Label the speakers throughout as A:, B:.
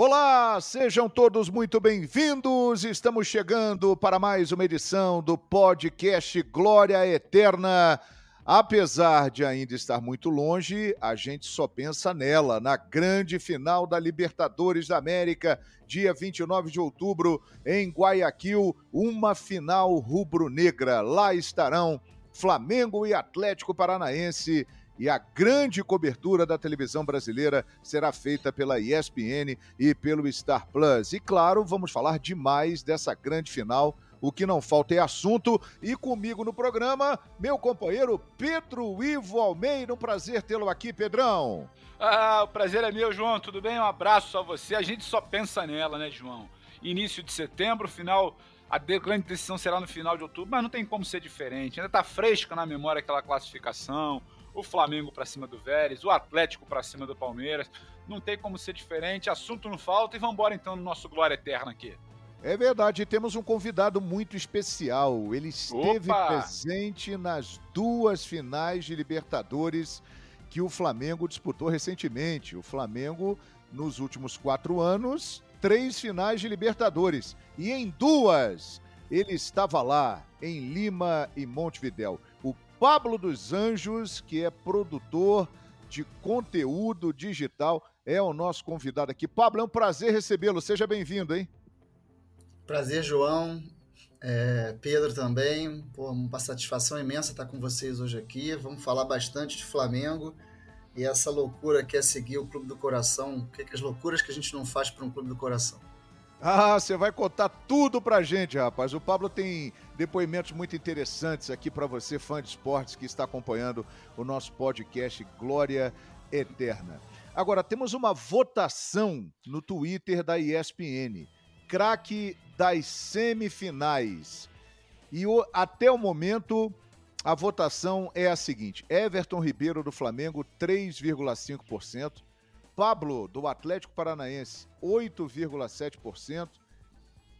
A: Olá, sejam todos muito bem-vindos. Estamos chegando para mais uma edição do podcast Glória Eterna. Apesar de ainda estar muito longe, a gente só pensa nela, na grande final da Libertadores da América, dia 29 de outubro, em Guayaquil, uma final rubro-negra. Lá estarão Flamengo e Atlético Paranaense e a grande cobertura da televisão brasileira será feita pela ESPN e pelo Star Plus. E claro, vamos falar demais dessa grande final. O que não falta é assunto. E comigo no programa, meu companheiro Pedro Ivo Almeida. Um prazer tê-lo aqui, Pedrão.
B: Ah, o prazer é meu, João. Tudo bem? Um abraço a você. A gente só pensa nela, né, João? Início de setembro, final. A grande decisão será no final de outubro, mas não tem como ser diferente. Ainda está fresca na memória aquela classificação o Flamengo para cima do Vélez, o Atlético para cima do Palmeiras. Não tem como ser diferente, assunto não falta e vamos embora então no nosso Glória Eterna aqui.
A: É verdade, temos um convidado muito especial. Ele esteve
B: Opa!
A: presente nas duas finais de Libertadores que o Flamengo disputou recentemente. O Flamengo, nos últimos quatro anos, três finais de Libertadores. E em duas, ele estava lá, em Lima e Montevidéu. Pablo dos Anjos, que é produtor de conteúdo digital, é o nosso convidado aqui. Pablo, é um prazer recebê-lo. Seja bem-vindo, hein?
C: Prazer, João. É, Pedro também. Pô, uma satisfação imensa estar com vocês hoje aqui. Vamos falar bastante de Flamengo e essa loucura que é seguir o Clube do Coração. O que, que as loucuras que a gente não faz para um Clube do Coração?
A: Ah, você vai contar tudo pra gente, rapaz. O Pablo tem depoimentos muito interessantes aqui para você, fã de esportes que está acompanhando o nosso podcast Glória Eterna. Agora, temos uma votação no Twitter da ESPN. Craque das semifinais. E o- até o momento, a votação é a seguinte: Everton Ribeiro do Flamengo, 3,5%. Pablo, do Atlético Paranaense, 8,7%.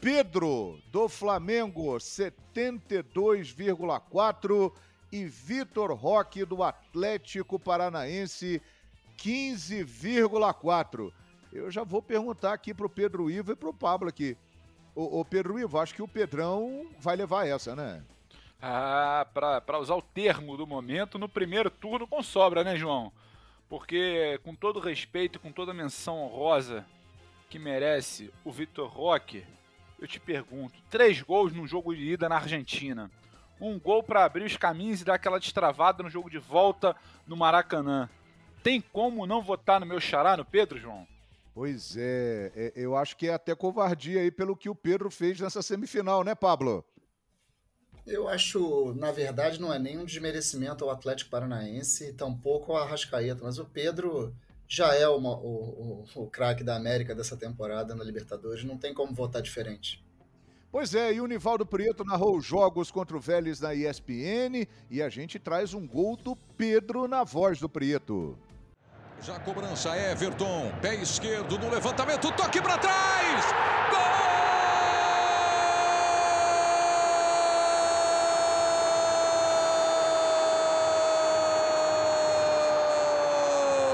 A: Pedro, do Flamengo, 72,4%. E Vitor Roque, do Atlético Paranaense, 15,4%. Eu já vou perguntar aqui pro Pedro Ivo e pro Pablo aqui. Ô Pedro Ivo, acho que o Pedrão vai levar essa, né?
B: Ah, para usar o termo do momento, no primeiro turno com sobra, né, João? Porque, com todo respeito, com toda menção honrosa que merece o Vitor Roque, eu te pergunto: três gols num jogo de ida na Argentina. Um gol para abrir os caminhos e dar aquela destravada no jogo de volta no Maracanã. Tem como não votar no meu xará, no Pedro, João?
A: Pois é, é, eu acho que é até covardia aí pelo que o Pedro fez nessa semifinal, né, Pablo?
C: Eu acho, na verdade, não é nenhum desmerecimento ao Atlético Paranaense, tampouco ao Arrascaeta, mas o Pedro já é uma- o, o, o craque da América dessa temporada na Libertadores, não tem como votar diferente.
A: Pois é, e o Nivaldo Prieto narrou os jogos contra o Vélez na ESPN e a gente traz um gol do Pedro na voz do Prieto.
D: Já a cobrança, Everton, pé esquerdo no levantamento, toque para trás!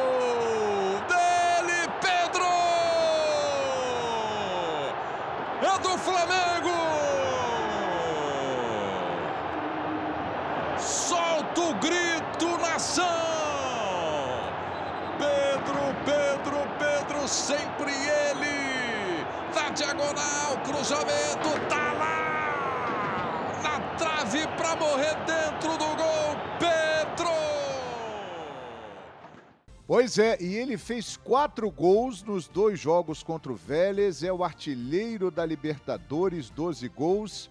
D: Gol dele, Pedro! É do Flamengo! Solta o grito, nação! Pedro, Pedro, Pedro, sempre ele! Na diagonal, cruzamento, tá lá! Na trave para morrer dentro do gol, Pedro!
A: Pois é, e ele fez quatro gols nos dois jogos contra o Vélez, é o artilheiro da Libertadores, 12 gols.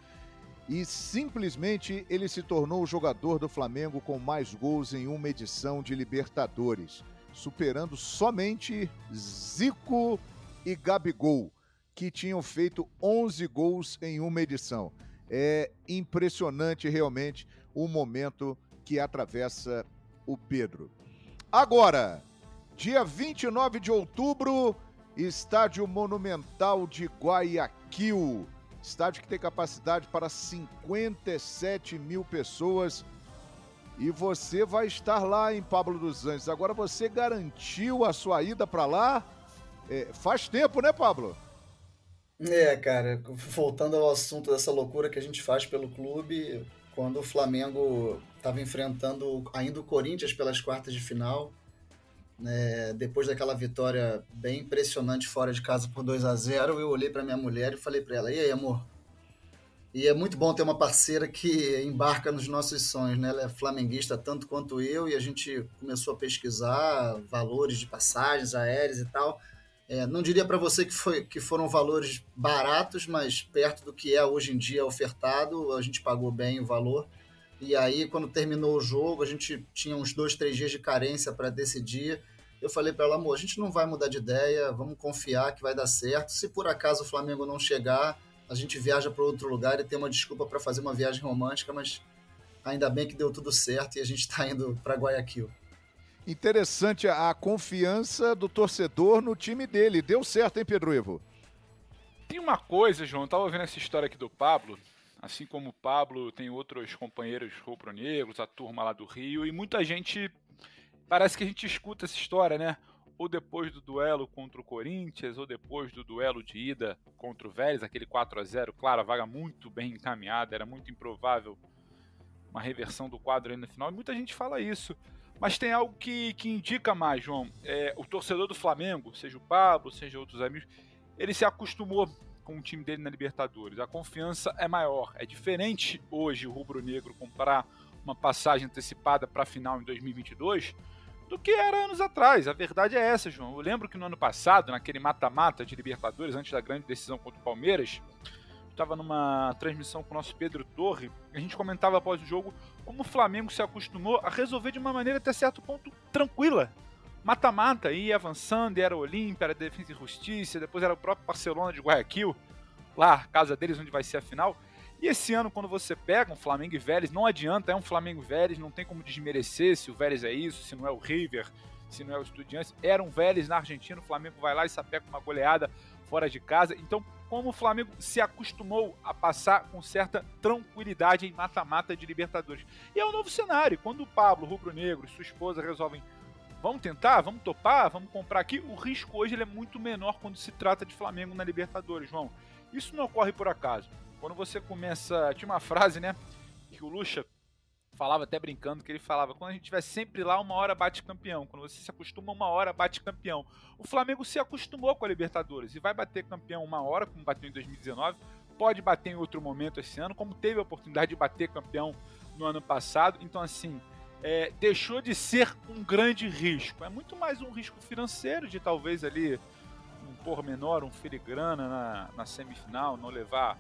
A: E simplesmente ele se tornou o jogador do Flamengo com mais gols em uma edição de Libertadores, superando somente Zico e Gabigol, que tinham feito 11 gols em uma edição. É impressionante realmente o momento que atravessa o Pedro. Agora, dia 29 de outubro, Estádio Monumental de Guayaquil. Estádio que tem capacidade para 57 mil pessoas. E você vai estar lá em Pablo dos Anjos. Agora você garantiu a sua ida para lá? É, faz tempo, né, Pablo?
C: É, cara, voltando ao assunto dessa loucura que a gente faz pelo clube, quando o Flamengo estava enfrentando ainda o Corinthians pelas quartas de final, né, depois daquela vitória bem impressionante fora de casa por 2 a 0 eu olhei para minha mulher e falei para ela: E aí, amor? E é muito bom ter uma parceira que embarca nos nossos sonhos, né? Ela é flamenguista tanto quanto eu e a gente começou a pesquisar valores de passagens aéreas e tal. É, não diria para você que, foi, que foram valores baratos, mas perto do que é hoje em dia ofertado, a gente pagou bem o valor. E aí, quando terminou o jogo, a gente tinha uns dois, três dias de carência para decidir. Eu falei para ela, amor, a gente não vai mudar de ideia, vamos confiar que vai dar certo. Se por acaso o Flamengo não chegar, a gente viaja para outro lugar e tem uma desculpa para fazer uma viagem romântica, mas ainda bem que deu tudo certo e a gente está indo para Guayaquil.
A: Interessante a confiança do torcedor no time dele. Deu certo, hein, Pedro Ivo?
B: Tem uma coisa, João, eu tava vendo essa história aqui do Pablo. Assim como o Pablo, tem outros companheiros rubro-negros, a turma lá do Rio, e muita gente. Parece que a gente escuta essa história, né? Ou depois do duelo contra o Corinthians, ou depois do duelo de ida contra o Vélez, aquele 4 a 0 Claro, a vaga muito bem encaminhada, era muito improvável uma reversão do quadro aí no final, e muita gente fala isso. Mas tem algo que, que indica mais, João. É, o torcedor do Flamengo, seja o Pablo, seja outros amigos, ele se acostumou com o time dele na Libertadores. A confiança é maior. É diferente hoje o rubro-negro comprar uma passagem antecipada para a final em 2022 do que era anos atrás. A verdade é essa, João. Eu lembro que no ano passado, naquele mata-mata de Libertadores, antes da grande decisão contra o Palmeiras, estava numa transmissão com o nosso Pedro Torre, a gente comentava após o jogo como o Flamengo se acostumou a resolver de uma maneira até certo ponto tranquila. Mata-mata, ia avançando, era Olímpia, era Defesa e Justiça, depois era o próprio Barcelona de Guayaquil, lá, casa deles, onde vai ser a final. E esse ano, quando você pega um Flamengo e Vélez, não adianta, é um Flamengo e Vélez, não tem como desmerecer se o Vélez é isso, se não é o River, se não é o Estudiantes. Era um Vélez na Argentina, o Flamengo vai lá e sapeca uma goleada fora de casa. Então, como o Flamengo se acostumou a passar com certa tranquilidade em mata-mata de Libertadores. E é um novo cenário. Quando o Pablo, rubro-negro, e sua esposa resolvem vamos tentar, vamos topar, vamos comprar aqui, o risco hoje é muito menor quando se trata de Flamengo na Libertadores, João. Isso não ocorre por acaso. Quando você começa. Tinha uma frase, né? Que o Lucha falava até brincando que ele falava: quando a gente estiver sempre lá, uma hora bate campeão. Quando você se acostuma, uma hora bate campeão. O Flamengo se acostumou com a Libertadores e vai bater campeão uma hora, como bateu em 2019. Pode bater em outro momento esse ano, como teve a oportunidade de bater campeão no ano passado. Então, assim, é, deixou de ser um grande risco. É muito mais um risco financeiro de talvez ali um pormenor, um filigrana na, na semifinal, não levar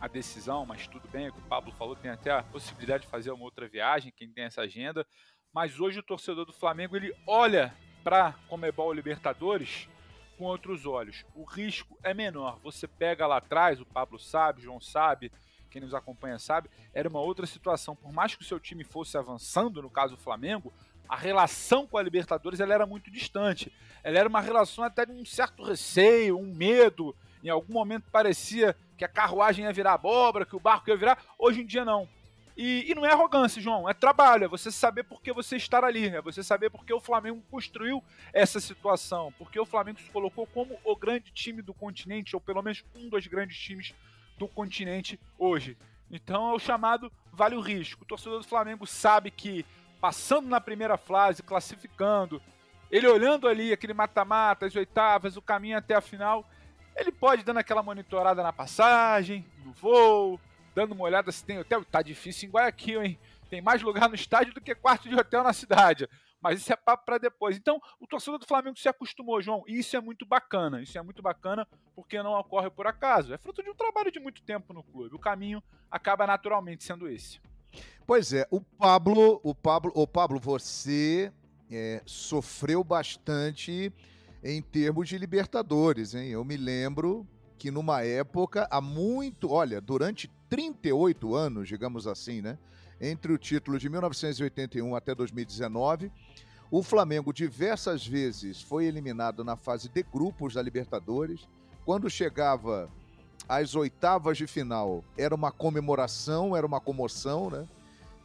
B: a decisão, mas tudo bem, é o que o Pablo falou, tem até a possibilidade de fazer uma outra viagem, quem tem essa agenda. Mas hoje o torcedor do Flamengo ele olha para Comebol Libertadores com outros olhos. O risco é menor. Você pega lá atrás, o Pablo sabe, o João sabe, quem nos acompanha sabe, era uma outra situação. Por mais que o seu time fosse avançando, no caso o Flamengo, a relação com a Libertadores ela era muito distante. Ela era uma relação até de um certo receio, um medo. Em algum momento parecia que a carruagem ia virar abóbora, que o barco ia virar. Hoje em dia não. E, e, não é arrogância, João, é trabalho, é você saber por que você estar ali, é você saber por que o Flamengo construiu essa situação, porque o Flamengo se colocou como o grande time do continente, ou pelo menos um dos grandes times do continente hoje. Então é o chamado vale o risco. O torcedor do Flamengo sabe que passando na primeira fase, classificando, ele olhando ali aquele mata-mata, as oitavas, o caminho até a final, ele pode dando aquela monitorada na passagem, no voo, dando uma olhada se tem hotel. Tá difícil em Guayaquil, hein? Tem mais lugar no estádio do que quarto de hotel na cidade. Mas isso é papo para depois. Então, o torcedor do Flamengo se acostumou, João. E isso é muito bacana. Isso é muito bacana porque não ocorre por acaso. É fruto de um trabalho de muito tempo no clube. O caminho acaba naturalmente sendo esse.
A: Pois é, o Pablo, o Pablo, o Pablo, você é, sofreu bastante em termos de Libertadores, hein? Eu me lembro que numa época, há muito, olha, durante 38 anos, digamos assim, né? Entre o título de 1981 até 2019, o Flamengo diversas vezes foi eliminado na fase de grupos da Libertadores. Quando chegava às oitavas de final, era uma comemoração, era uma comoção, né?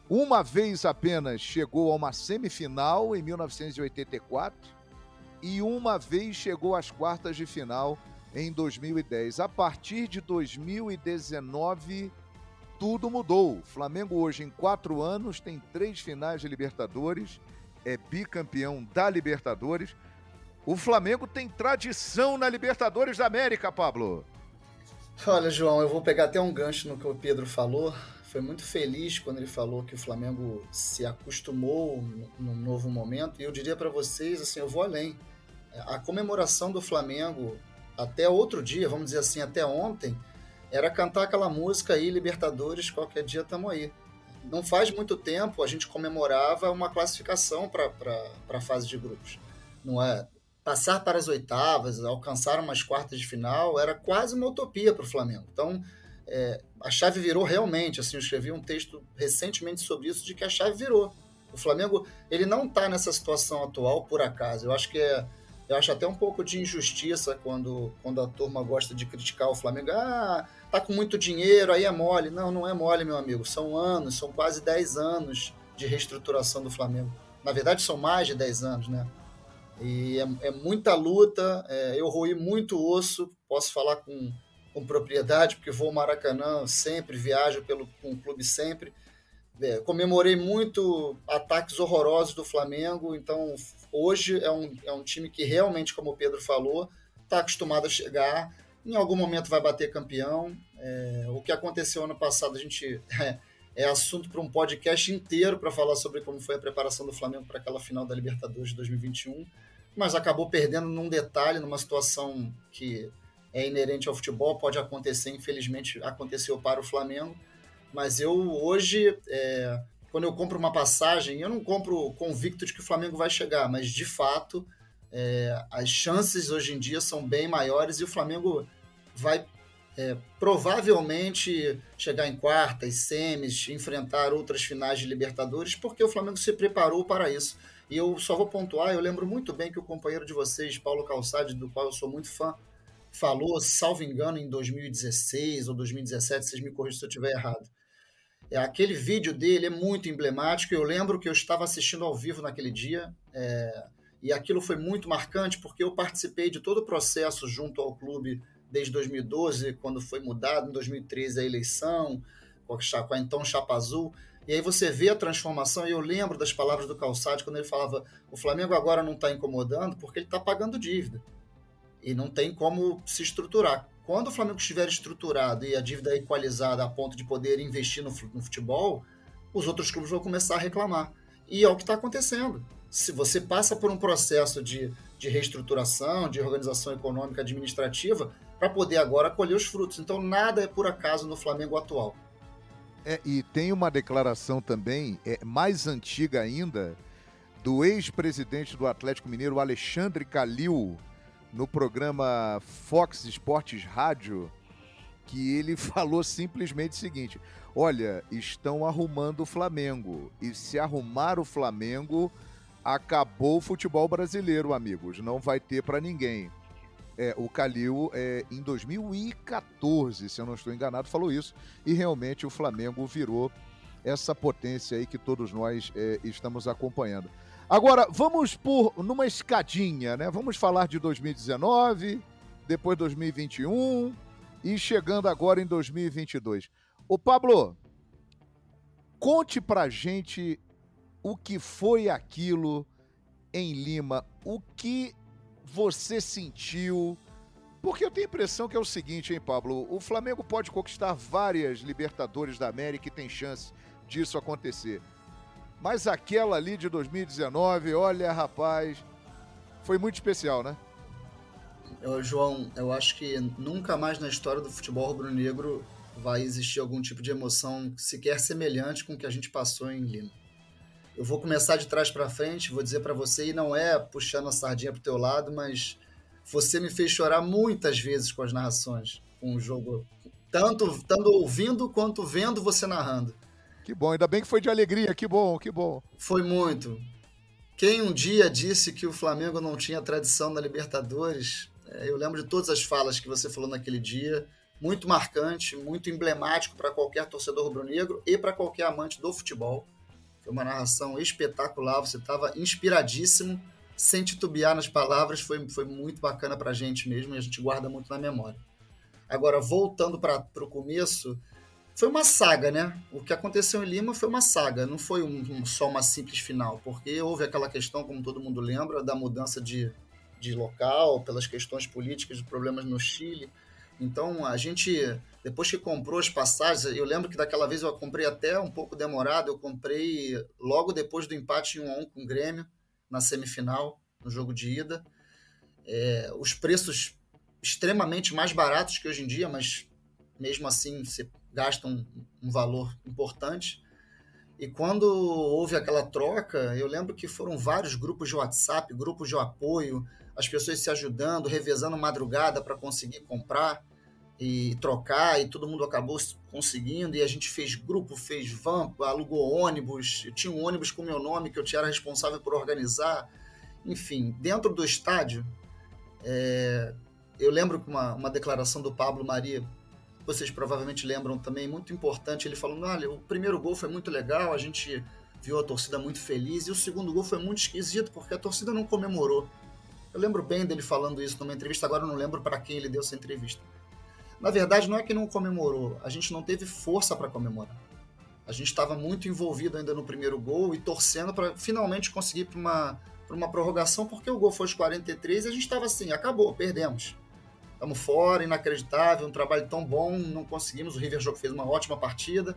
A: Uma vez apenas chegou a uma semifinal em 1984 e uma vez chegou às quartas de final em 2010. A partir de 2019, tudo mudou. O Flamengo hoje, em quatro anos, tem três finais de Libertadores, é bicampeão da Libertadores. O Flamengo tem tradição na Libertadores da América, Pablo.
C: Olha, João, eu vou pegar até um gancho no que o Pedro falou. Foi muito feliz quando ele falou que o Flamengo se acostumou num novo momento. E eu diria para vocês, assim, eu vou além. A comemoração do Flamengo até outro dia, vamos dizer assim, até ontem, era cantar aquela música aí, Libertadores, qualquer dia tamo aí. Não faz muito tempo a gente comemorava uma classificação para a fase de grupos. Não é? Passar para as oitavas, alcançar umas quartas de final, era quase uma utopia para o Flamengo. Então, é, a chave virou realmente. Assim, eu escrevi um texto recentemente sobre isso, de que a chave virou. O Flamengo ele não está nessa situação atual por acaso. Eu acho que é eu acho até um pouco de injustiça quando, quando a turma gosta de criticar o Flamengo. Ah, tá com muito dinheiro, aí é mole. Não, não é mole, meu amigo. São anos, são quase 10 anos de reestruturação do Flamengo. Na verdade, são mais de 10 anos, né? E é, é muita luta. É, eu roí muito osso, posso falar com, com propriedade, porque vou ao Maracanã sempre, viajo pelo, com o clube sempre. É, comemorei muito ataques horrorosos do Flamengo, então hoje é um, é um time que realmente, como o Pedro falou, está acostumado a chegar, em algum momento vai bater campeão. É, o que aconteceu ano passado, a gente é, é assunto para um podcast inteiro para falar sobre como foi a preparação do Flamengo para aquela final da Libertadores de 2021, mas acabou perdendo num detalhe, numa situação que é inerente ao futebol, pode acontecer, infelizmente aconteceu para o Flamengo mas eu hoje, é, quando eu compro uma passagem, eu não compro convicto de que o Flamengo vai chegar, mas de fato é, as chances hoje em dia são bem maiores e o Flamengo vai é, provavelmente chegar em quartas, semis, enfrentar outras finais de Libertadores, porque o Flamengo se preparou para isso. E eu só vou pontuar, eu lembro muito bem que o companheiro de vocês, Paulo Calçade, do qual eu sou muito fã, falou, salvo engano, em 2016 ou 2017, vocês me corrigem se eu estiver errado, é, aquele vídeo dele é muito emblemático. Eu lembro que eu estava assistindo ao vivo naquele dia é, e aquilo foi muito marcante porque eu participei de todo o processo junto ao clube desde 2012, quando foi mudado, em 2013 a eleição, com a, então Chapa Azul. E aí você vê a transformação, e eu lembro das palavras do Calçade quando ele falava: o Flamengo agora não está incomodando porque ele está pagando dívida. E não tem como se estruturar. Quando o Flamengo estiver estruturado e a dívida equalizada a ponto de poder investir no, futebol, os outros clubes vão começar a reclamar. E é o que está acontecendo. Se você passa por um processo de, de reestruturação, de organização econômica administrativa, para poder agora colher os frutos. Então, nada é por acaso no Flamengo atual.
A: É, e tem uma declaração também, é, mais antiga ainda, do ex-presidente do Atlético Mineiro, Alexandre Calil, no programa Fox Esportes Rádio que ele falou simplesmente o seguinte: olha, estão arrumando o Flamengo. E se arrumar o Flamengo, acabou o futebol brasileiro, amigos. Não vai ter para ninguém. É, o Calil, é, em 2014, se eu não estou enganado, falou isso. E realmente o Flamengo virou essa potência aí que todos nós é, estamos acompanhando. Agora, vamos por numa escadinha, né? Vamos falar de 2019, depois 2021 e chegando agora em 2022. Ô Pablo, conte pra gente o que foi aquilo em Lima, o que você sentiu, porque eu tenho a impressão que é o seguinte, hein, Pablo? O Flamengo pode conquistar várias Libertadores da América e tem chance disso acontecer. Mas aquela ali de 2019, olha, rapaz, foi muito especial, né?
C: Eu, João, eu acho que nunca mais na história do futebol rubro-negro vai existir algum tipo de emoção sequer semelhante com o que a gente passou em Lima. Eu vou começar de trás para frente, vou dizer para você, e não é puxando a sardinha pro teu lado, mas você me fez chorar muitas vezes com as narrações, com o jogo, tanto, tanto ouvindo quanto vendo você narrando.
A: Que bom, ainda bem que foi de alegria, que bom, que bom.
C: Foi muito. Quem um dia disse que o Flamengo não tinha tradição na Libertadores, é, eu lembro de todas as falas que você falou naquele dia, muito marcante, muito emblemático para qualquer torcedor rubro-negro e para qualquer amante do futebol. Foi uma narração espetacular, você estava inspiradíssimo, sem titubear nas palavras, foi, foi muito bacana para a gente mesmo e a gente guarda muito na memória. Agora, voltando para o começo, foi uma saga, né? O que aconteceu em Lima foi uma saga, não foi um, um, só uma simples final, porque houve aquela questão, como todo mundo lembra, da mudança de, de local, pelas questões políticas, de problemas no Chile. Então, a gente, depois que comprou as passagens, eu lembro que daquela vez eu comprei até um pouco demorado, eu comprei logo depois do empate em 1 a 1 com o Grêmio, na semifinal, no jogo de ida. É, os preços extremamente mais baratos que hoje em dia, mas mesmo assim você gasta um, um valor importante. E quando houve aquela troca, eu lembro que foram vários grupos de WhatsApp, grupos de apoio, as pessoas se ajudando, revezando madrugada para conseguir comprar e trocar, e todo mundo acabou conseguindo, e a gente fez grupo, fez van, alugou ônibus, eu tinha um ônibus com meu nome que eu era responsável por organizar, enfim, dentro do estádio, é, eu lembro que uma, uma declaração do Pablo Maria, vocês provavelmente lembram também, muito importante, ele falando, olha, o primeiro gol foi muito legal, a gente viu a torcida muito feliz, e o segundo gol foi muito esquisito, porque a torcida não comemorou. Eu lembro bem dele falando isso numa entrevista, agora eu não lembro para quem ele deu essa entrevista. Na verdade, não é que não comemorou, a gente não teve força para comemorar. A gente estava muito envolvido ainda no primeiro gol e torcendo para finalmente conseguir para uma, uma prorrogação, porque o gol foi aos 43 e a gente estava assim: acabou, perdemos. Estamos fora, inacreditável, um trabalho tão bom, não conseguimos. O River fez uma ótima partida.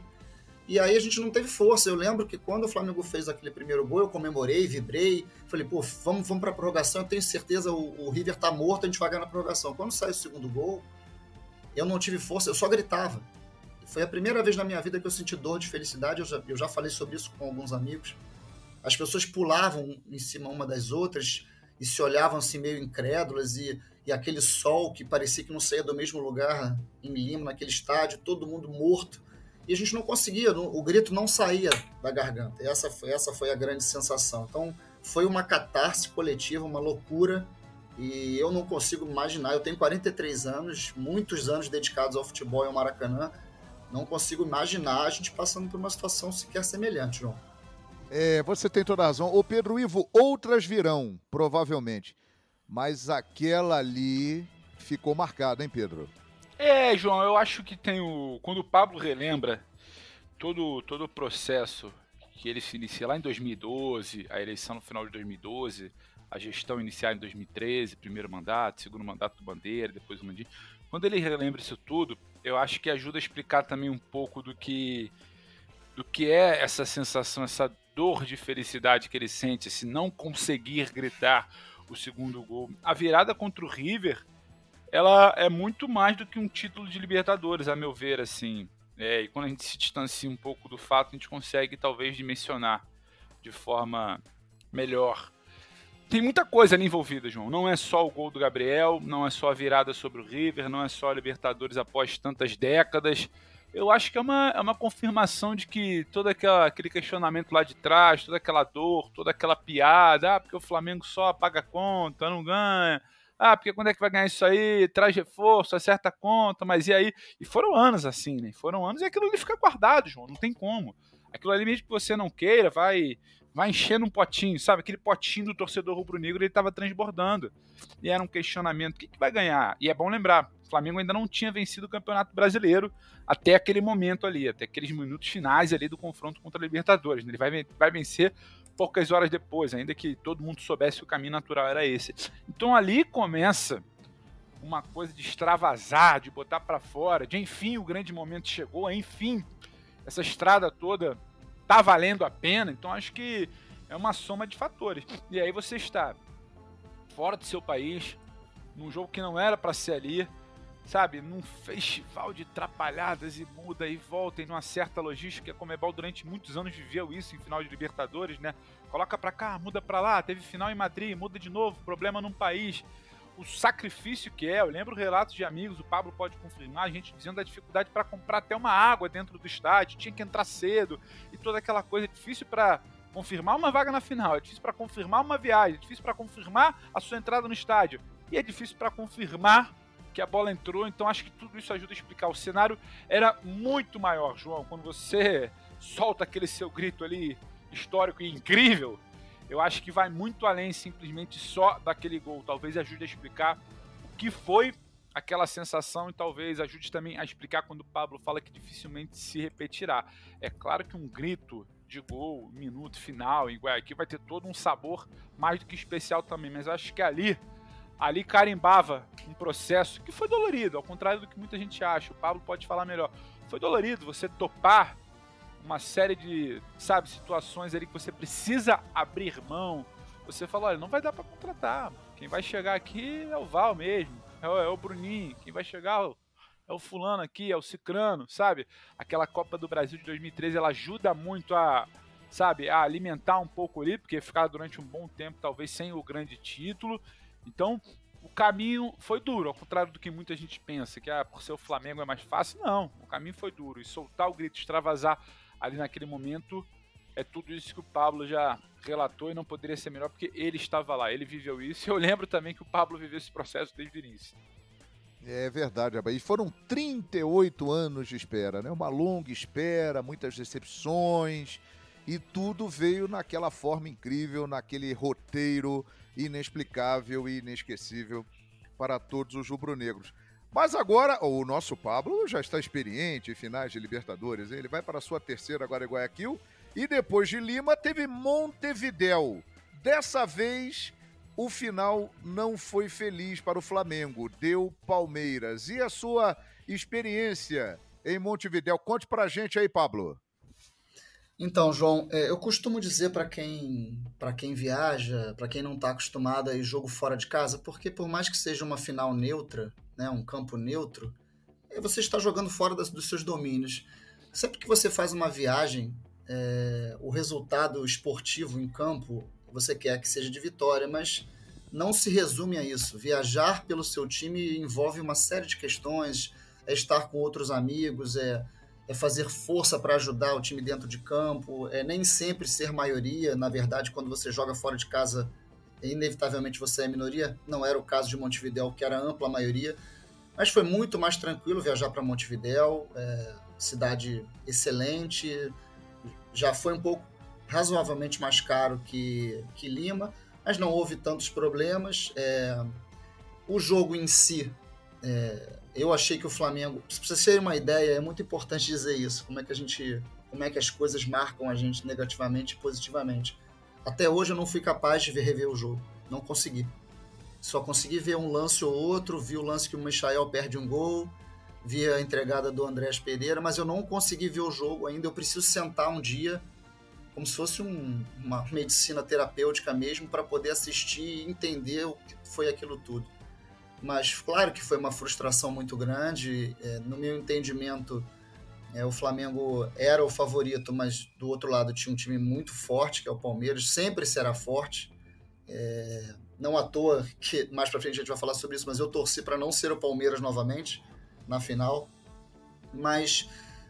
C: E aí a gente não teve força. Eu lembro que quando o Flamengo fez aquele primeiro gol, eu comemorei, vibrei. Falei, pô, vamos, vamos para a prorrogação. Eu tenho certeza o, o River tá morto, a gente vai ganhar na prorrogação. Quando sai o segundo gol, eu não tive força, eu só gritava. Foi a primeira vez na minha vida que eu senti dor de felicidade. Eu já, eu já falei sobre isso com alguns amigos. As pessoas pulavam em cima uma das outras e se olhavam assim meio incrédulas e, e aquele sol que parecia que não saía do mesmo lugar em Lima, naquele estádio, todo mundo morto e a gente não conseguia, o grito não saía da garganta. Essa foi, essa foi a grande sensação. Então, foi uma catarse coletiva, uma loucura, e eu não consigo imaginar. Eu tenho 43 anos, muitos anos dedicados ao futebol e ao Maracanã, não consigo imaginar a gente passando por uma situação sequer semelhante, João.
A: É, você tem toda a razão. Ô Pedro Ivo, outras virão, provavelmente. Mas aquela ali ficou marcada, hein, Pedro?
B: É, João, eu acho que tem o. Quando o Pablo relembra todo, todo o processo que ele se inicia lá em 2012, a eleição no final de 2012, a gestão inicial em 2013, primeiro mandato, segundo mandato do Bandeira, depois o Mandinho. Quando ele relembra isso tudo, eu acho que ajuda a explicar também um pouco do que do que é essa sensação, essa dor de felicidade que ele sente, se não conseguir gritar o segundo gol. A virada contra o River ela é muito mais do que um título de Libertadores, a meu ver, assim. É, e quando a gente se distancia um pouco do fato, a gente consegue talvez dimensionar de forma melhor. Tem muita coisa ali envolvida, João. Não é só o gol do Gabriel, não é só a virada sobre o River, não é só a Libertadores após tantas décadas. Eu acho que é uma, é uma confirmação de que todo aquela, aquele questionamento lá de trás, toda aquela dor, toda aquela piada, ah, porque o Flamengo só paga conta, não ganha, ah, porque quando é que vai ganhar isso aí? Traz reforço, acerta a conta, mas e aí? E foram anos assim, né? Foram anos e aquilo ali fica guardado, João, não tem como. Aquilo ali, mesmo que você não queira, vai vai enchendo um potinho, sabe? Aquele potinho do torcedor rubro-negro ele estava transbordando. E era um questionamento: o que, que vai ganhar? E é bom lembrar: o Flamengo ainda não tinha vencido o Campeonato Brasileiro até aquele momento ali, até aqueles minutos finais ali do confronto contra a Libertadores. Né? Ele vai, vai vencer poucas horas depois, ainda que todo mundo soubesse que o caminho natural era esse. Então ali começa uma coisa de extravasar, de botar para fora, de enfim o grande momento chegou, enfim essa estrada toda tá valendo a pena. Então acho que é uma soma de fatores. E aí você está fora do seu país, num jogo que não era para ser ali, sabe, num festival de trapalhadas e muda e volta e numa certa logística. A Comebol durante muitos anos viveu isso em final de Libertadores, né? Coloca para cá, muda para lá, teve final em Madrid, muda de novo, problema num país. O sacrifício que é, eu lembro relatos de amigos, o Pablo pode confirmar, a gente dizendo da dificuldade para comprar até uma água dentro do estádio, tinha que entrar cedo e toda aquela coisa difícil para confirmar uma vaga na final, é difícil para confirmar uma viagem, é difícil para confirmar a sua entrada no estádio e é difícil para confirmar que a bola entrou, então acho que tudo isso ajuda a explicar. O cenário era muito maior, João. Quando você solta aquele seu grito ali histórico e incrível, eu acho que vai muito além simplesmente só daquele gol. Talvez ajude a explicar o que foi aquela sensação e talvez ajude também a explicar quando o Pablo fala que dificilmente se repetirá. É claro que um grito de gol, minuto final em Guayaquil vai ter todo um sabor mais do que especial também, mas acho que ali ali carimbava um processo que foi dolorido, ao contrário do que muita gente acha. O Pablo pode falar melhor. Foi dolorido você topar uma série de, sabe, situações ali que você precisa abrir mão. Você fala, olha, não vai dar para contratar. Quem vai chegar aqui é o Val mesmo é o, é o Bruninho, quem vai chegar é o fulano aqui, é o Cicrano, sabe? Aquela Copa do Brasil de 2013, ela ajuda muito a, sabe, a alimentar um pouco ali, porque ficar durante um bom tempo talvez sem o grande título. Então, o caminho foi duro, ao contrário do que muita gente pensa, que ah, por ser o Flamengo é mais fácil. Não, o caminho foi duro. E soltar o grito, extravasar ali naquele momento, é tudo isso que o Pablo já relatou e não poderia ser melhor porque ele estava lá, ele viveu isso. Eu lembro também que o Pablo viveu esse processo desde o início.
A: É verdade, E foram 38 anos de espera, né? Uma longa espera, muitas decepções, e tudo veio naquela forma incrível, naquele roteiro inexplicável e inesquecível para todos os rubro-negros. Mas agora, o nosso Pablo já está experiente em finais de Libertadores. Ele vai para a sua terceira agora em Guayaquil e depois de Lima teve Montevidéu. Dessa vez o final não foi feliz para o Flamengo, deu Palmeiras. E a sua experiência em Montevidéu? Conte pra gente aí, Pablo.
C: Então, João, é, eu costumo dizer para quem para quem viaja, para quem não está acostumado a ir jogo fora de casa, porque por mais que seja uma final neutra, né, um campo neutro, é, você está jogando fora das, dos seus domínios. Sempre que você faz uma viagem é, o resultado esportivo em campo você quer que seja de vitória, mas não se resume a isso. Viajar pelo seu time envolve uma série de questões, é estar com outros amigos, é, é fazer força para ajudar o time dentro de campo, é nem sempre ser maioria. Na verdade, quando você joga fora de casa, inevitavelmente você é minoria. Não era o caso de Montevidéu, que era ampla maioria. Mas foi muito mais tranquilo viajar para Montevidéu, é, cidade excelente, já foi um pouco razoavelmente mais caro que, que Lima, mas não houve tantos problemas. É, o jogo em si, é, eu achei que o Flamengo, para vocês terem uma ideia, é muito importante dizer isso, como é que a gente, como é que as coisas marcam a gente negativamente e positivamente. Até hoje eu não fui capaz de ver, rever o jogo, não consegui. Só consegui ver um lance ou outro, vi o lance que o Michael perde um gol, vi a entregada do Andrés Pereira, mas eu não consegui ver o jogo ainda. Eu preciso sentar um dia, como se fosse um, uma medicina terapêutica mesmo, para poder assistir e entender o que foi aquilo tudo. Mas claro que foi uma frustração muito grande. É, no meu entendimento, é, o Flamengo era o favorito, mas do outro lado tinha um time muito forte, que é o Palmeiras, sempre será forte. É, não à toa que mais para frente a gente vai falar sobre isso, mas eu torci para não ser o Palmeiras novamente na final, mas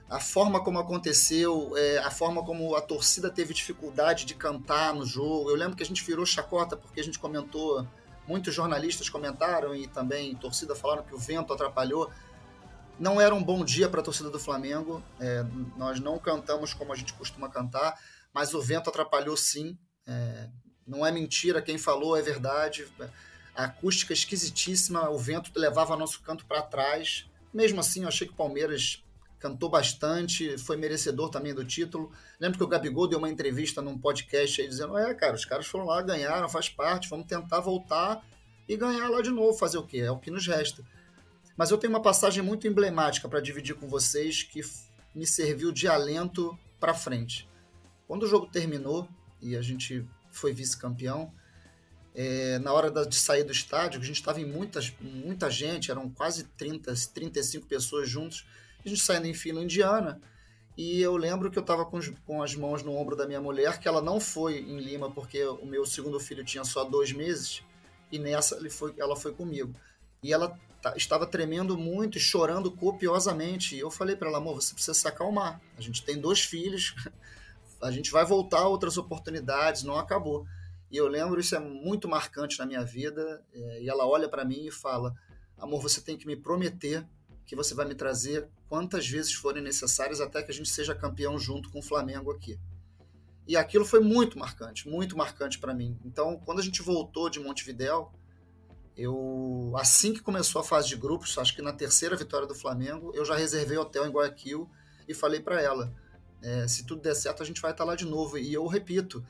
C: a forma como aconteceu, é, a forma como a torcida teve dificuldade de cantar no jogo. Eu lembro que a gente virou chacota porque a gente comentou, muitos jornalistas comentaram e também torcida falaram que o vento atrapalhou. Não era um bom dia para a torcida do Flamengo. É, nós não cantamos como a gente costuma cantar, mas o vento atrapalhou sim. É, não é mentira, quem falou é verdade. A acústica esquisitíssima, o vento levava nosso canto para trás. Mesmo assim, eu achei que o Palmeiras cantou bastante, foi merecedor também do título. Lembro que o Gabigol deu uma entrevista num podcast aí dizendo: é, cara, os caras foram lá, ganharam, faz parte, vamos tentar voltar e ganhar lá de novo, fazer o quê? É o que nos resta. Mas eu tenho uma passagem muito emblemática para dividir com vocês que me serviu de alento para frente. Quando o jogo terminou e a gente foi vice-campeão, é, na hora de sair do estádio, a gente estava em muitas, muita gente, eram quase 30, 35 pessoas juntos, a gente saindo em fila indiana, e eu lembro que eu estava com, com, as mãos no ombro da minha mulher, que ela não foi em Lima, porque o meu segundo filho tinha só dois meses, e nessa ele foi, ela foi comigo. E ela estava tremendo muito e chorando copiosamente. E eu falei para ela, amor, você precisa se acalmar. A gente tem dois filhos, a gente vai voltar a outras oportunidades, não acabou. E eu lembro, isso é muito marcante na minha vida. É, e ela olha para mim e fala: Amor, você tem que me prometer que você vai me trazer quantas vezes forem necessárias até que a gente seja campeão junto com o Flamengo aqui. E aquilo foi muito marcante, muito marcante para mim. Então, quando a gente voltou de Montevidéu, eu assim que começou a fase de grupos, acho que na terceira vitória do Flamengo, eu já reservei hotel em Guayaquil e falei para ela, é, se tudo der certo, a gente vai estar lá de novo. E eu repito,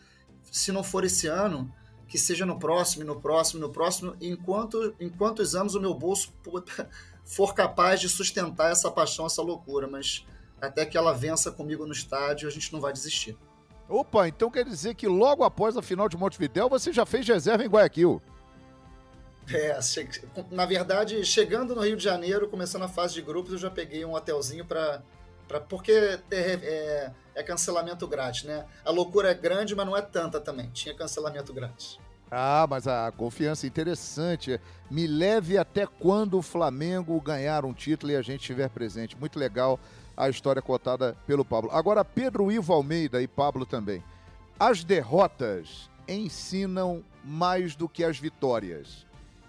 C: se não for esse ano, que seja no próximo, no próximo, no próximo, enquanto enquanto os anos o meu bolso for capaz de sustentar essa paixão, essa loucura, mas até que ela vença comigo no estádio, a gente não vai desistir.
A: Opa, então quer dizer que logo após a final de Montevidéu você já fez reserva em Guayaquil?
C: É, na verdade, chegando no Rio de Janeiro, começando a fase de grupos, eu já peguei um hotelzinho para Pra, porque é, é, é, cancelamento grátis, né? A loucura é grande, mas não é tanta também. Tinha cancelamento grátis.
A: Ah, mas a confiança é interessante. Me leve até quando o Flamengo ganhar um título e a gente estiver presente. Muito legal a história contada pelo Pablo. Agora, Pedro Ivo Almeida e Pablo também. As derrotas ensinam mais do que as vitórias.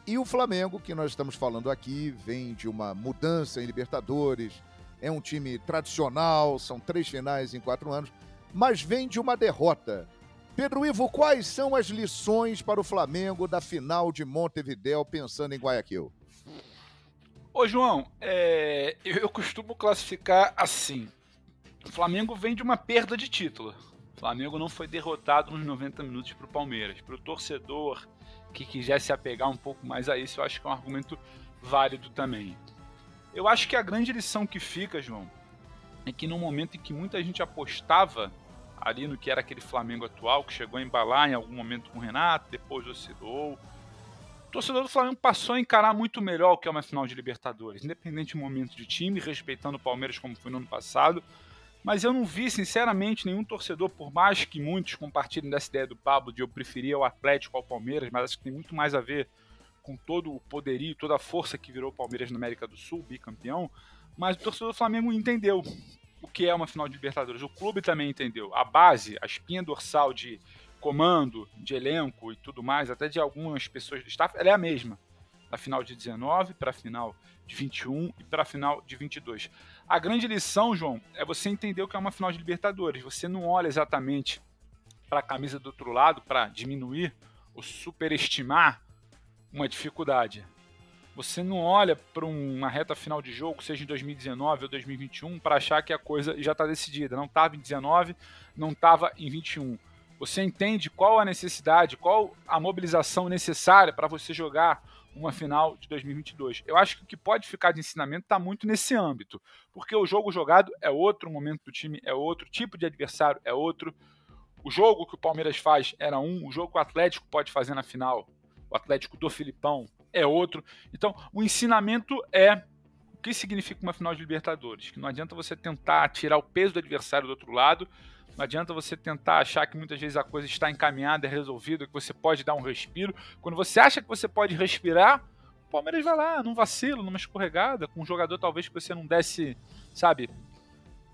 A: E o Flamengo, que nós estamos falando aqui, vem de uma mudança em Libertadores, é um time tradicional, são três finais em quatro anos, mas vem de uma derrota. Pedro Ivo, quais são as lições para o Flamengo da final de Montevideo, pensando em Guayaquil?
B: Ô, João, é, eu costumo classificar assim. O Flamengo vem de uma perda de título. O Flamengo não foi derrotado nos 90 minutos para o Palmeiras. Para o torcedor que quiser se apegar um pouco mais a isso, eu acho que é um argumento válido também. Eu acho que a grande lição que fica, João, é que no momento em que muita gente apostava ali no que era aquele Flamengo atual, que chegou a embalar em algum momento com o Renato, depois oscilou. O torcedor do Flamengo passou a encarar muito melhor o que é uma final de Libertadores, independente do momento de time, respeitando o Palmeiras como foi no ano passado. Mas eu não vi, sinceramente, nenhum torcedor, por mais que muitos compartilhem dessa ideia do Pablo de eu preferir o Atlético ao Palmeiras, mas acho que tem muito mais a ver com todo o poderio, toda a força que virou o Palmeiras na América do Sul, bicampeão, mas o torcedor do Flamengo entendeu o que é uma final de Libertadores. O clube também entendeu. A base, a espinha dorsal de comando, de elenco e tudo mais, até de algumas pessoas do staff, ela é a mesma. Da final de 19 para a final de 21 e para a final de 22. A grande lição, João, é você entender o que é uma final de Libertadores. Você não olha exatamente para a camisa do outro lado para diminuir ou superestimar uma dificuldade. Você não olha para uma reta final de jogo, seja em 2019 ou 2021, para achar que a coisa já está decidida. Não estava em 19, não estava em 21. Você entende qual a necessidade, qual a mobilização necessária para você jogar uma final de 2022. Eu acho que o que pode ficar de ensinamento está muito nesse âmbito, porque o jogo jogado é outro, o momento do time é outro, o tipo de adversário é outro. O jogo que o Palmeiras faz era um, o jogo que o Atlético pode fazer na final o Atlético do Filipão é outro. Então, o ensinamento é o que significa uma final de Libertadores. Que não adianta você tentar tirar o peso do adversário do outro lado, não adianta você tentar achar que muitas vezes a coisa está encaminhada, é resolvida, que você pode dar um respiro. Quando você acha que você pode respirar, o Palmeiras vai lá, num vacilo, numa escorregada, com um jogador talvez que você não desse, sabe,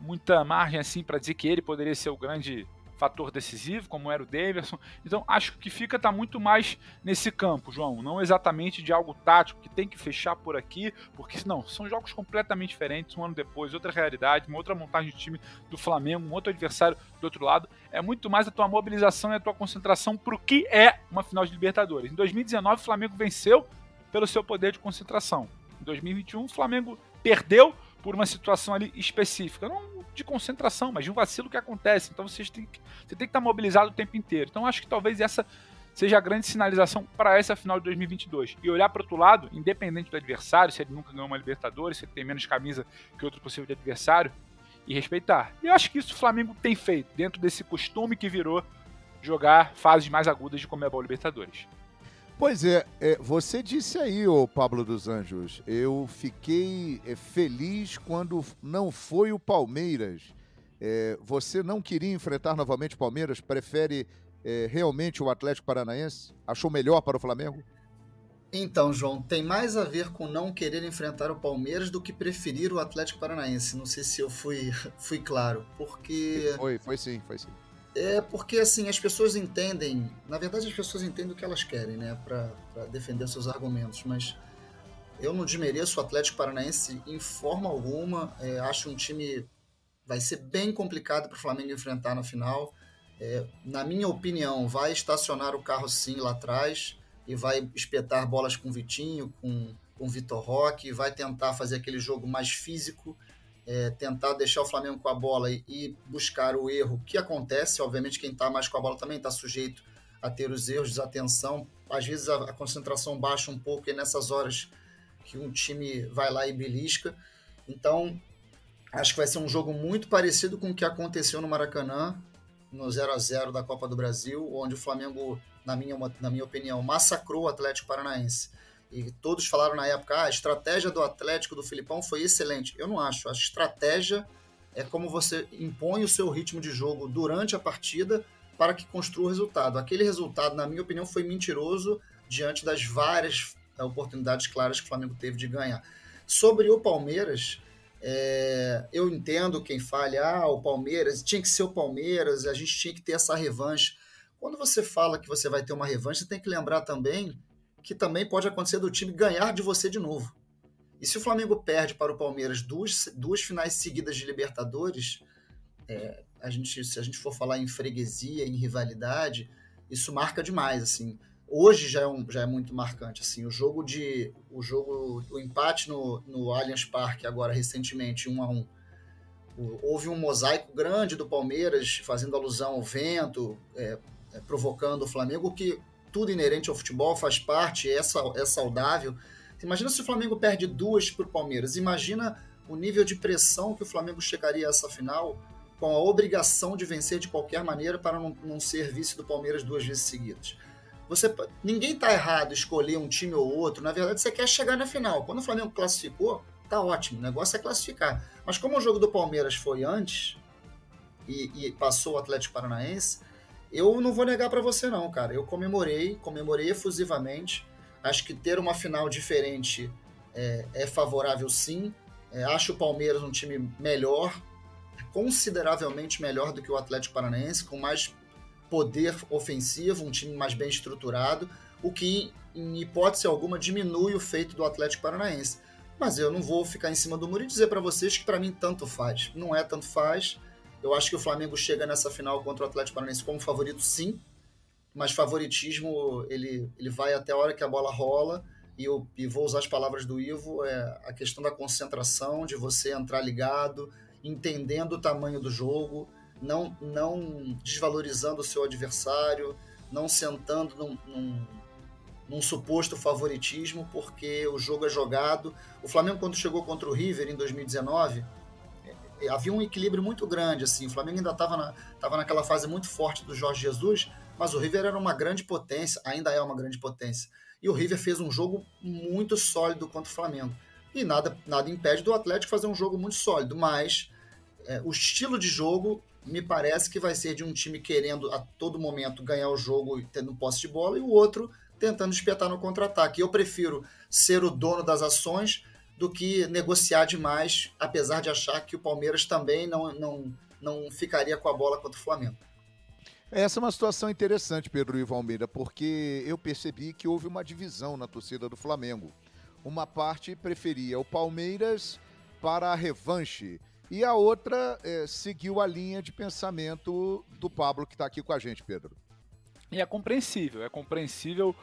B: muita margem assim para dizer que ele poderia ser o grande fator decisivo, como era o Davidson. Então, acho que fica tá muito mais nesse campo, João. Não exatamente de algo tático que tem que fechar por aqui, porque não, são jogos completamente diferentes, um ano depois, outra realidade, uma outra montagem de time do Flamengo, um outro adversário do outro lado. É muito mais a tua mobilização e a tua concentração para o que é uma final de Libertadores. Em 2019, o Flamengo venceu pelo seu poder de concentração. Em 2021, o Flamengo perdeu por uma situação ali específica. Não de concentração, mas de um vacilo que acontece. Então você tem que, você tem que estar mobilizado o tempo inteiro. Então acho que talvez essa seja a grande sinalização para essa final de 2022. E olhar para outro lado, independente do adversário, se ele nunca ganhou uma Libertadores, se ele tem menos camisa que outro possível adversário, e respeitar. E eu acho que isso o Flamengo tem feito, dentro desse costume que virou jogar fases mais agudas de Comebol Libertadores.
A: Pois é, é, você disse aí, ô Pablo dos Anjos, eu fiquei é, feliz quando não foi o Palmeiras. É, você não queria enfrentar novamente o Palmeiras? Prefere é, realmente o Atlético Paranaense? Achou melhor para o Flamengo?
C: Então, João, tem mais a ver com não querer enfrentar o Palmeiras do que preferir o Atlético Paranaense. Não sei se eu fui, fui claro, porque.
A: Foi, foi sim, foi sim.
C: É porque, assim, as pessoas entendem. Na verdade, as pessoas entendem o que elas querem, né? Para defender seus argumentos. Mas eu não desmereço o Atlético Paranaense em forma alguma. É, acho um time. Vai ser bem complicado para o Flamengo enfrentar na final. é, na minha opinião, vai estacionar o carro sim lá atrás e vai espetar bolas com Vitinho, com, com Vitor Roque, vai tentar fazer aquele jogo mais físico, é, tentar deixar o Flamengo com a bola e, e buscar o erro que acontece. Obviamente, quem está mais com a bola também está sujeito a ter os erros, desatenção. Às vezes a, a, concentração baixa um pouco e nessas horas que um time vai lá e belisca. Então, acho que vai ser um jogo muito parecido com o que aconteceu no Maracanã, no 0 a 0 da Copa do Brasil, onde o Flamengo, na minha, na minha opinião, massacrou o Atlético Paranaense. E todos falaram na época, ah, a estratégia do Atlético do Filipão foi excelente. Eu não acho. A estratégia é como você impõe o seu ritmo de jogo durante a partida para que construa o resultado. Aquele resultado, na minha opinião, foi mentiroso diante das várias eh, oportunidades claras que o Flamengo teve de ganhar. Sobre o Palmeiras, é, eu entendo quem fala, ah, o Palmeiras, tinha que ser o Palmeiras, a gente tinha que ter essa revanche. Quando você fala que você vai ter uma revanche, você tem que lembrar também que também pode acontecer do time ganhar de você de novo. E se o Flamengo perde para o Palmeiras duas, duas finais seguidas de Libertadores, é, a gente, se a gente for falar em freguesia, em rivalidade, isso marca demais, assim. Hoje já é, um, já é muito marcante, assim. O jogo de, o jogo, o empate no, no Allianz Parque agora recentemente, um a um, houve um mosaico grande do Palmeiras fazendo alusão ao vento, é, é, provocando o Flamengo, que tudo inerente ao futebol, faz parte, é, é saudável. Imagina se o Flamengo perde duas para o Palmeiras. Imagina o nível de pressão que o Flamengo chegaria a essa final com a obrigação de vencer de qualquer maneira para não, não ser vice do Palmeiras duas vezes seguidas. Você, ninguém está errado escolher um time ou outro. Na verdade, você quer chegar na final. Quando o Flamengo classificou, tá ótimo. O negócio é classificar. Mas como o jogo do Palmeiras foi antes e, e passou o Atlético Paranaense, eu não vou negar para você não, cara. Eu comemorei, comemorei efusivamente. Acho que ter uma final diferente é, é favorável sim. É, acho o Palmeiras um time melhor, consideravelmente melhor do que o Atlético Paranaense, com mais poder ofensivo, um time mais bem estruturado, o que, em hipótese alguma, diminui o feito do Atlético Paranaense. Mas eu não vou ficar em cima do muro e dizer para vocês que para mim tanto faz. Não é tanto faz. Eu acho que o Flamengo chega nessa final contra o Atlético Paranaense como favorito, sim. Mas favoritismo, ele, ele vai até a hora que a bola rola. E, eu, e vou usar as palavras do Ivo, é a questão da concentração, de você entrar ligado, entendendo o tamanho do jogo, não, não desvalorizando o seu adversário, não sentando num, num, num, suposto favoritismo, porque o jogo é jogado. O Flamengo, quando chegou contra o River em 2019, é, havia um equilíbrio muito grande. Assim. O Flamengo ainda estava na, tava naquela fase muito forte do Jorge Jesus, mas o River era uma grande potência, ainda é uma grande potência. E o River fez um jogo muito sólido contra o Flamengo. E nada, nada impede do Atlético fazer um jogo muito sólido, mas é, o estilo de jogo me parece que vai ser de um time querendo a todo momento ganhar o jogo tendo posse de bola, e o outro tentando espetar no contra-ataque. Eu prefiro ser o dono das ações do que negociar demais, apesar de achar que o Palmeiras também não, não, não ficaria com a bola contra o Flamengo.
A: Essa é uma situação interessante, Pedro e Valmeida, porque eu percebi que houve uma divisão na torcida do Flamengo. Uma parte preferia o Palmeiras para a revanche e a outra é, seguiu a linha de pensamento do Pablo, que está aqui com a gente, Pedro.
B: E é compreensível, é compreensível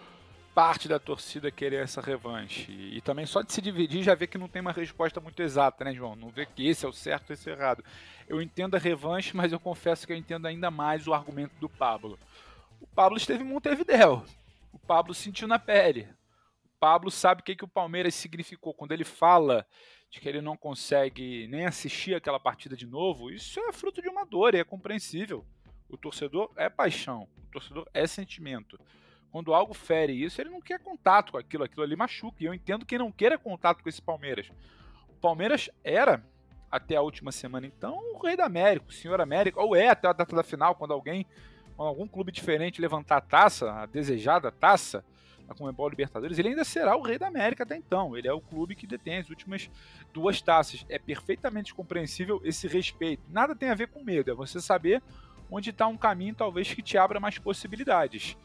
B: parte da torcida querer essa revanche. E também só de se dividir já vê que não tem uma resposta muito exata, né, João? Não vê que esse é o certo esse é o errado. Eu entendo a revanche, mas eu confesso que eu entendo ainda mais o argumento do Pablo. O Pablo esteve em Montevidéu. O Pablo sentiu na pele. O Pablo sabe o que, que o Palmeiras significou. Quando ele fala de que ele não consegue nem assistir aquela partida de novo, isso é fruto de uma dor e é compreensível. O torcedor é paixão, o torcedor é sentimento. Quando algo fere isso, ele não quer contato com aquilo, aquilo ali machuca. E eu entendo que não queira contato com esse Palmeiras. O Palmeiras era, até a última semana então, o rei da América, o senhor América, ou é até a data da final, quando alguém, quando algum clube diferente levantar a taça, a desejada taça, a Comebol Libertadores, ele ainda será o rei da América até então. Ele é o clube que detém as últimas duas taças. É perfeitamente compreensível esse respeito. Nada tem a ver com medo, é você saber onde está um caminho talvez que te abra mais possibilidades.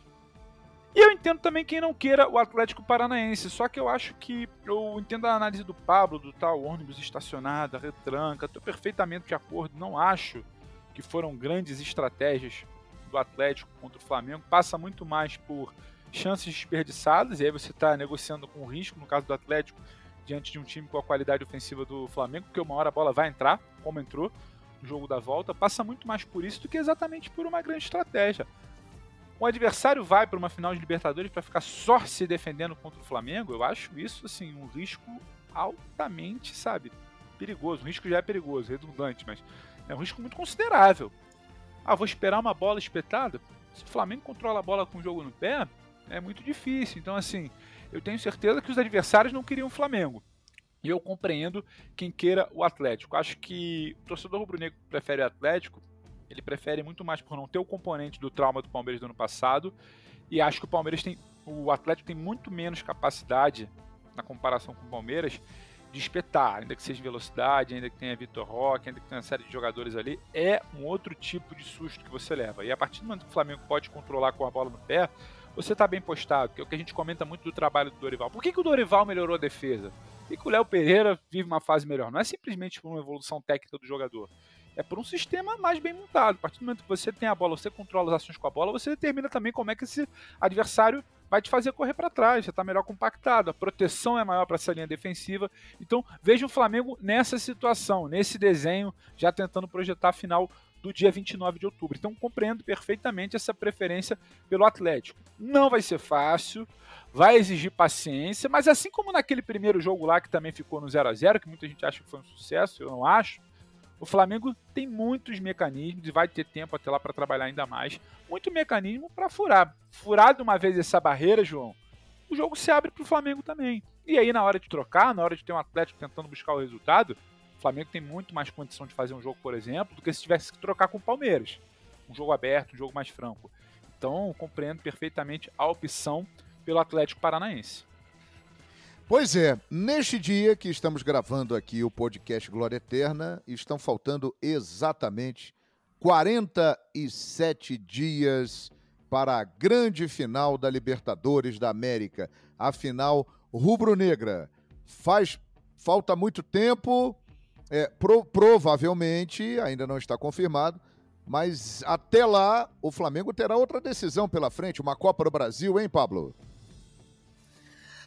B: E eu entendo também quem não queira o Atlético Paranaense, só que eu acho que eu entendo a análise do Pablo, do tal ônibus estacionado, a retranca, estou perfeitamente de acordo, não acho que foram grandes estratégias do Atlético contra o Flamengo passa muito mais por chances desperdiçadas, e aí você está negociando com risco, no caso do Atlético, diante de um time com a qualidade ofensiva do Flamengo, porque uma hora a bola vai entrar, como entrou no jogo da volta, passa muito mais por isso do que exatamente por uma grande estratégia. O adversário vai para uma final de Libertadores para ficar só se defendendo contra o Flamengo, eu acho isso assim um risco altamente, sabe, perigoso. O risco já é perigoso, redundante, mas é um risco muito considerável. Ah, vou esperar uma bola espetada? Se o Flamengo controla a bola com o jogo no pé, é muito difícil. Então, assim, eu tenho certeza que os adversários não queriam o Flamengo. E eu compreendo quem queira o Atlético. Acho que o torcedor rubro-negro prefere o Atlético, ele prefere muito mais por não ter o componente do trauma do Palmeiras do ano passado. E acho que o Palmeiras tem. O Atlético tem muito menos capacidade na comparação com o Palmeiras de espetar, ainda que seja velocidade, ainda que tenha Vitor Roque, ainda que tenha uma série de jogadores ali, é um outro tipo de susto que você leva. E a partir do momento que o Flamengo pode controlar com a bola no pé, você está bem postado, que é o que a gente comenta muito do trabalho do Dorival. Por que, que o Dorival melhorou a defesa? Por que, que o Léo Pereira vive uma fase melhor? Não é simplesmente por uma evolução técnica do jogador. É por um sistema mais bem montado. A partir do momento que você tem a bola, você controla as ações com a bola, você determina também como é que esse adversário vai te fazer correr para trás, já está melhor compactado, a proteção é maior para essa linha defensiva. Então, veja o Flamengo nessa situação, nesse desenho, já tentando projetar a final do dia 29 de outubro. Então, compreendo perfeitamente essa preferência pelo Atlético. Não vai ser fácil, vai exigir paciência, mas assim como naquele primeiro jogo lá que também ficou no 0 a 0 que muita gente acha que foi um sucesso, eu não acho. O Flamengo tem muitos mecanismos e vai ter tempo até lá para trabalhar ainda mais. Muito mecanismo para furar. Furado uma vez essa barreira, João, o jogo se abre para o Flamengo também. E aí, na hora de trocar, na hora de ter um Atlético tentando buscar o resultado, o Flamengo tem muito mais condição de fazer um jogo, por exemplo, do que se tivesse que trocar com o Palmeiras. Um jogo aberto, um jogo mais franco. Então, compreendo perfeitamente a opção pelo Atlético Paranaense.
A: Pois é, neste dia que estamos gravando aqui o podcast Glória Eterna, estão faltando exatamente 47 dias para a grande final da Libertadores da América, a final rubro-negra. Faz falta muito tempo, é, pro, provavelmente, ainda não está confirmado, mas até lá o Flamengo terá outra decisão pela frente, uma Copa do Brasil, hein, Pablo?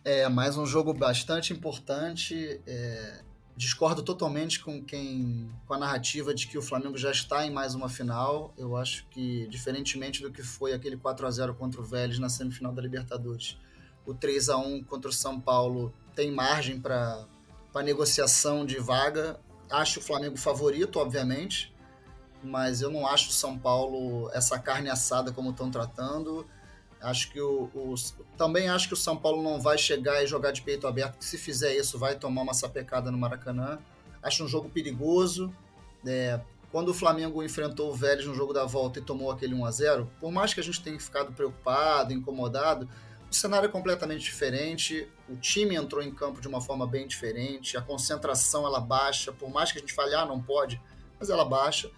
C: É mais um jogo bastante importante. É, discordo totalmente com quem com a narrativa de que o Flamengo já está em mais uma final. Eu acho que diferentemente do que foi aquele 4 a 0 contra o Vélez na semifinal da Libertadores, o 3 a 1 contra o São Paulo tem margem para para negociação de vaga. Acho o Flamengo favorito, obviamente, mas eu não acho o São Paulo essa carne assada como estão tratando. Acho que o, o, também acho que o São Paulo não vai chegar e jogar de peito aberto, que se fizer isso vai tomar uma sapecada no Maracanã. Acho um jogo perigoso. É, quando o Flamengo enfrentou o Vélez no jogo da volta e tomou aquele 1 a 0 por mais que a gente tenha ficado preocupado, incomodado, o cenário é completamente diferente. O time entrou em campo de uma forma bem diferente, a concentração ela baixa, por mais que a gente fale, ah, não pode, mas ela baixa.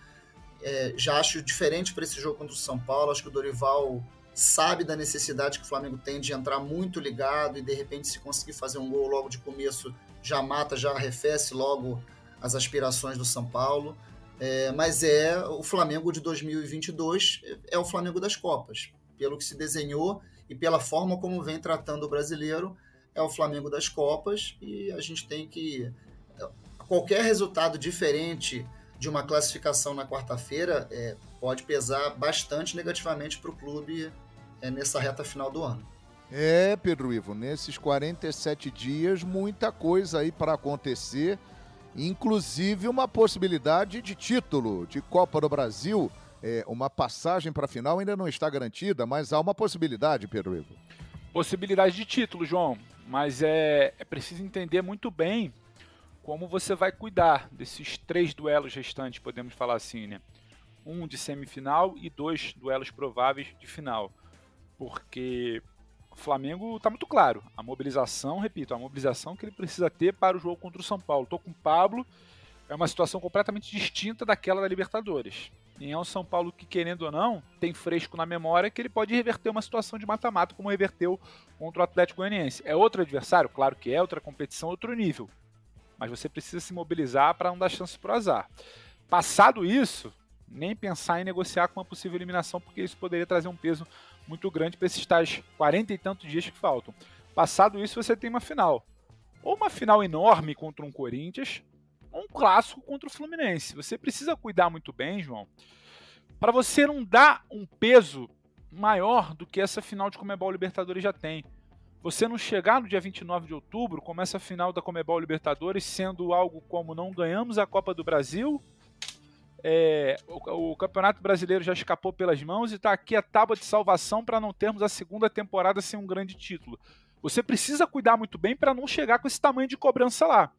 C: É, já acho diferente para esse jogo contra o São Paulo. Acho que o Dorival sabe da necessidade que o Flamengo tem de entrar muito ligado e de repente se conseguir fazer um gol logo de começo já mata, já arrefece logo as aspirações do São Paulo. É, mas é o Flamengo de 2022 é o Flamengo das Copas, pelo que se desenhou e pela forma como vem tratando o brasileiro é o Flamengo das Copas e a gente tem que qualquer resultado diferente de uma classificação na quarta-feira é, pode pesar bastante negativamente para o clube é, nessa reta final do ano.
A: É, Pedro Ivo, nesses 47 dias, muita coisa aí para acontecer, inclusive uma possibilidade de título de Copa do Brasil. É, uma passagem para a final ainda não está garantida, mas há uma possibilidade, Pedro Ivo.
B: Possibilidade de título, João, mas é, é preciso entender muito bem como você vai cuidar desses três duelos restantes, podemos falar assim, né? Um de semifinal e dois duelos prováveis de final porque o Flamengo está muito claro. A mobilização, repito, a mobilização que ele precisa ter para o jogo contra o São Paulo. Estou com o Pablo, é uma situação completamente distinta daquela da Libertadores. E é um São Paulo que, querendo ou não, tem fresco na memória que ele pode reverter uma situação de mata-mata, como reverteu contra o Atlético Goianiense. É outro adversário? Claro que é, outra competição, outro nível. Mas você precisa se mobilizar para não dar chance para o azar. Passado isso, nem pensar em negociar com uma possível eliminação, porque isso poderia trazer um peso muito grande para esses tais 40 e tantos dias que faltam. Passado isso, você tem uma final. Ou uma final enorme contra um Corinthians, ou um clássico contra o Fluminense. Você precisa cuidar muito bem, João, para você não dar um peso maior do que essa final de Comebol Libertadores já tem. Você não chegar no dia 29 de outubro, começa a final da Comebol Libertadores sendo algo como não ganhamos a Copa do Brasil, é, o, o, Campeonato Brasileiro já escapou pelas mãos e está aqui a tábua de salvação para não termos a segunda temporada sem um grande título. Você precisa cuidar muito bem para não chegar com esse tamanho de cobrança lá.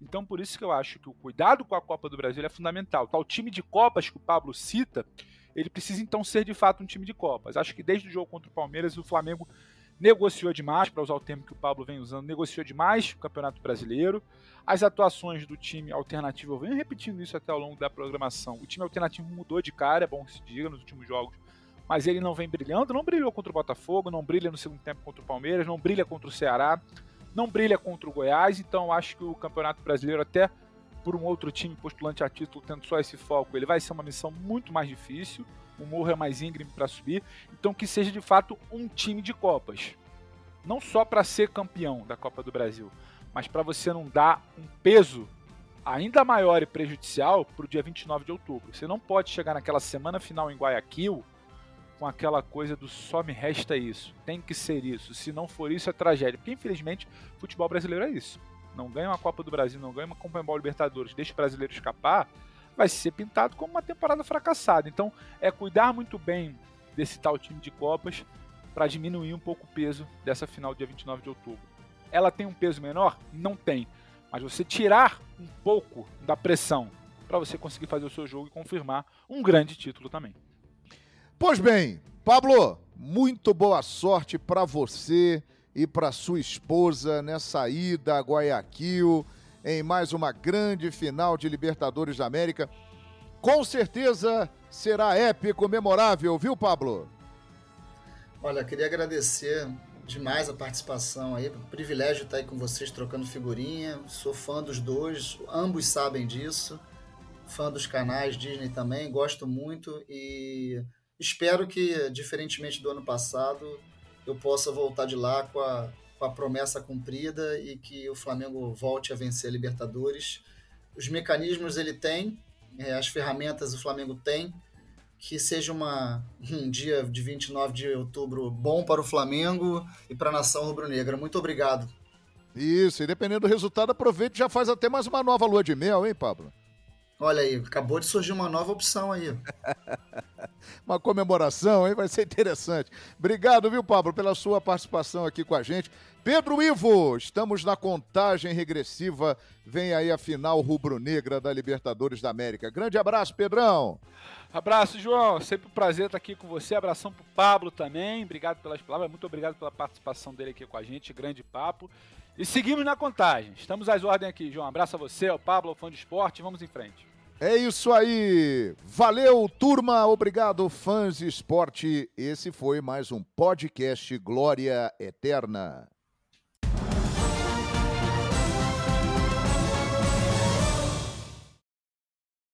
B: Então, por isso que eu acho que o cuidado com a Copa do Brasil é fundamental. Tal time de Copas que o Pablo cita, ele precisa então ser de fato um time de Copas. Acho que desde o jogo contra o Palmeiras, o Flamengo negociou demais, para usar o termo que o Pablo vem usando, negociou demais o Campeonato Brasileiro. As atuações do time alternativo, eu venho repetindo isso até ao longo da programação. O time alternativo mudou de cara, é bom que se diga, nos últimos jogos, mas ele não vem brilhando, não brilhou contra o Botafogo, não brilha no segundo tempo contra o Palmeiras, não brilha contra o Ceará, não brilha contra o Goiás, então acho que o Campeonato Brasileiro, até por um outro time postulante a título, tendo só esse foco, ele vai ser uma missão muito mais difícil o morro é mais íngreme para subir, então que seja de fato um time de Copas. Não só para ser campeão da Copa do Brasil, mas para você não dar um peso ainda maior e prejudicial para o dia 29 de outubro. Você não pode chegar naquela semana final em Guayaquil com aquela coisa do só me resta isso, tem que ser isso, se não for isso é tragédia, porque infelizmente futebol brasileiro é isso. Não ganha uma Copa do Brasil, não ganha uma Copa Libertadores, deixa o brasileiro escapar, vai ser pintado como uma temporada fracassada. Então, é cuidar muito bem desse tal time de Copas para diminuir um pouco o peso dessa final dia 29 de outubro. Ela tem um peso menor? Não tem. Mas você tirar um pouco da pressão para você conseguir fazer o seu jogo e confirmar um grande título também.
A: Pois bem, Pablo, muito boa sorte para você e para sua esposa nessa ida a Guayaquil em mais uma grande final de Libertadores da América. Com certeza será épico, memorável, viu, Pablo?
C: Olha, queria agradecer demais a participação aí, privilégio estar aí com vocês trocando figurinha. Sou fã dos dois, ambos sabem disso. Fã dos canais Disney também, gosto muito e espero que, diferentemente do ano passado, eu possa voltar de lá com a com a promessa cumprida e que o Flamengo volte a vencer a Libertadores. Os mecanismos ele tem, é, as ferramentas o Flamengo tem, que seja uma, um dia de 29 de outubro bom para o Flamengo e para a nação rubro-negra. Muito obrigado.
A: Isso, e dependendo do resultado, aproveite e já faz até mais uma nova lua de mel, hein, Pablo?
C: Olha aí, acabou de surgir uma nova opção aí.
A: uma comemoração, hein? Vai ser interessante. Obrigado, viu, Pablo, pela sua participação aqui com a gente. Pedro Ivo, estamos na contagem regressiva. Vem aí a final rubro-negra da Libertadores da América. Grande abraço, Pedrão.
B: Abraço, João. Sempre um prazer estar aqui com você. Abração pro Pablo também. Obrigado pelas palavras. Muito obrigado pela participação dele aqui com a gente. Grande papo. E seguimos na contagem. Estamos às ordens aqui, João. Abraço a você, ao Pablo, ao fã de esporte. Vamos em frente.
A: É isso aí. Valeu, turma. Obrigado, fãs de esporte. Esse foi mais um podcast Glória Eterna.